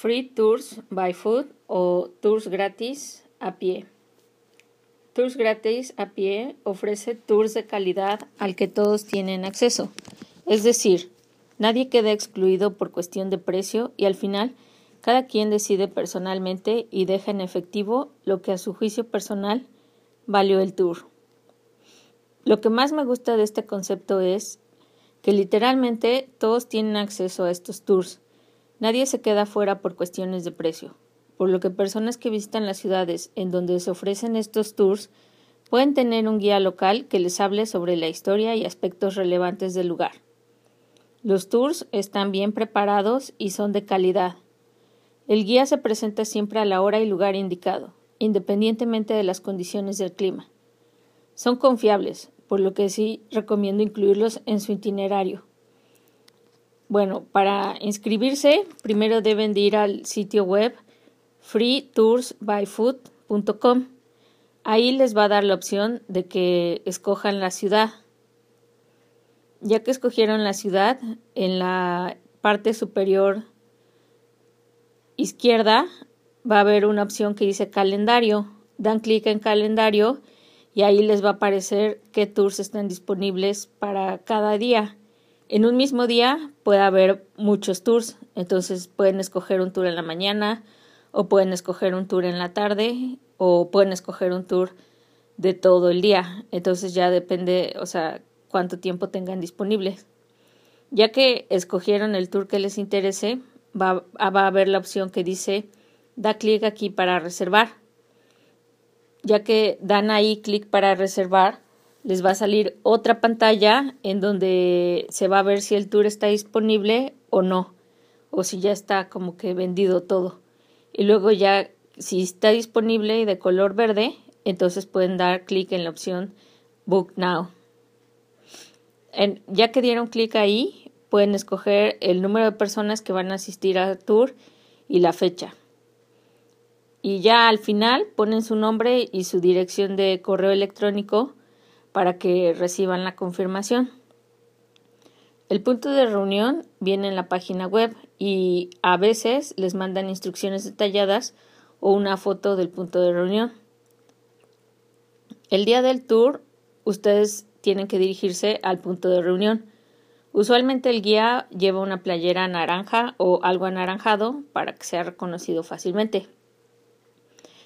Free Tours by Food o Tours gratis a pie. Tours gratis a pie ofrece tours de calidad al que todos tienen acceso. Es decir, nadie queda excluido por cuestión de precio y al final cada quien decide personalmente y deja en efectivo lo que a su juicio personal valió el tour. Lo que más me gusta de este concepto es que literalmente todos tienen acceso a estos tours. Nadie se queda fuera por cuestiones de precio, por lo que personas que visitan las ciudades en donde se ofrecen estos tours pueden tener un guía local que les hable sobre la historia y aspectos relevantes del lugar. Los tours están bien preparados y son de calidad. El guía se presenta siempre a la hora y lugar indicado, independientemente de las condiciones del clima. Son confiables, por lo que sí recomiendo incluirlos en su itinerario. Bueno, para inscribirse, primero deben de ir al sitio web freetoursbyfood.com. Ahí les va a dar la opción de que escojan la ciudad. Ya que escogieron la ciudad, en la parte superior izquierda va a haber una opción que dice calendario. Dan clic en calendario y ahí les va a aparecer qué tours están disponibles para cada día. En un mismo día puede haber muchos tours, entonces pueden escoger un tour en la mañana o pueden escoger un tour en la tarde o pueden escoger un tour de todo el día. Entonces ya depende, o sea, cuánto tiempo tengan disponible. Ya que escogieron el tour que les interese, va, va a haber la opción que dice da clic aquí para reservar ya que dan ahí clic para reservar, les va a salir otra pantalla en donde se va a ver si el tour está disponible o no, o si ya está como que vendido todo. Y luego ya, si está disponible y de color verde, entonces pueden dar clic en la opción Book Now. ya que dieron clic ahí, pueden escoger el número de personas que van a asistir al tour y la fecha y ya al final ponen su nombre y su dirección de correo electrónico para que reciban la confirmación. El punto de reunión viene en la página web y a veces les mandan instrucciones detalladas o una foto del punto de reunión. El día del tour, ustedes tienen que dirigirse al punto de reunión. Usualmente el guía lleva una playera naranja o algo anaranjado para que sea reconocido fácilmente.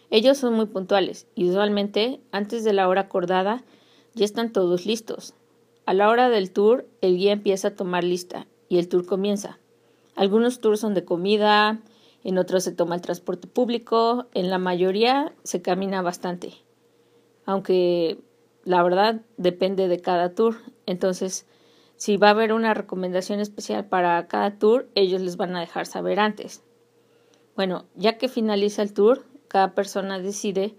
Ellos son muy puntuales y usualmente antes de la hora acordada ya están todos listos. A la hora del tour, el guía empieza a tomar lista y el tour comienza. Algunos tours son de comida, en otros se toma el transporte público, en la mayoría se camina bastante. Aunque la verdad depende de cada tour. Entonces, si va a haber una recomendación especial para cada tour, ellos les van a dejar saber antes. Bueno, ya que finaliza el tour, cada persona decide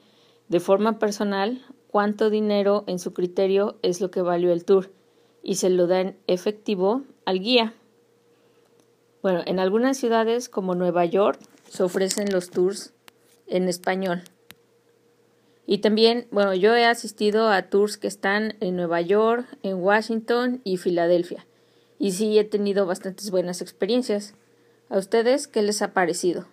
de forma personal cuánto dinero en su criterio es lo que valió el tour y se lo da en efectivo al guía. Bueno, en algunas ciudades como Nueva York se ofrecen los tours en español. Y también, bueno, yo he asistido a tours que están en Nueva York, en Washington y Filadelfia. Y sí he tenido bastantes buenas experiencias. ¿A ustedes qué les ha parecido?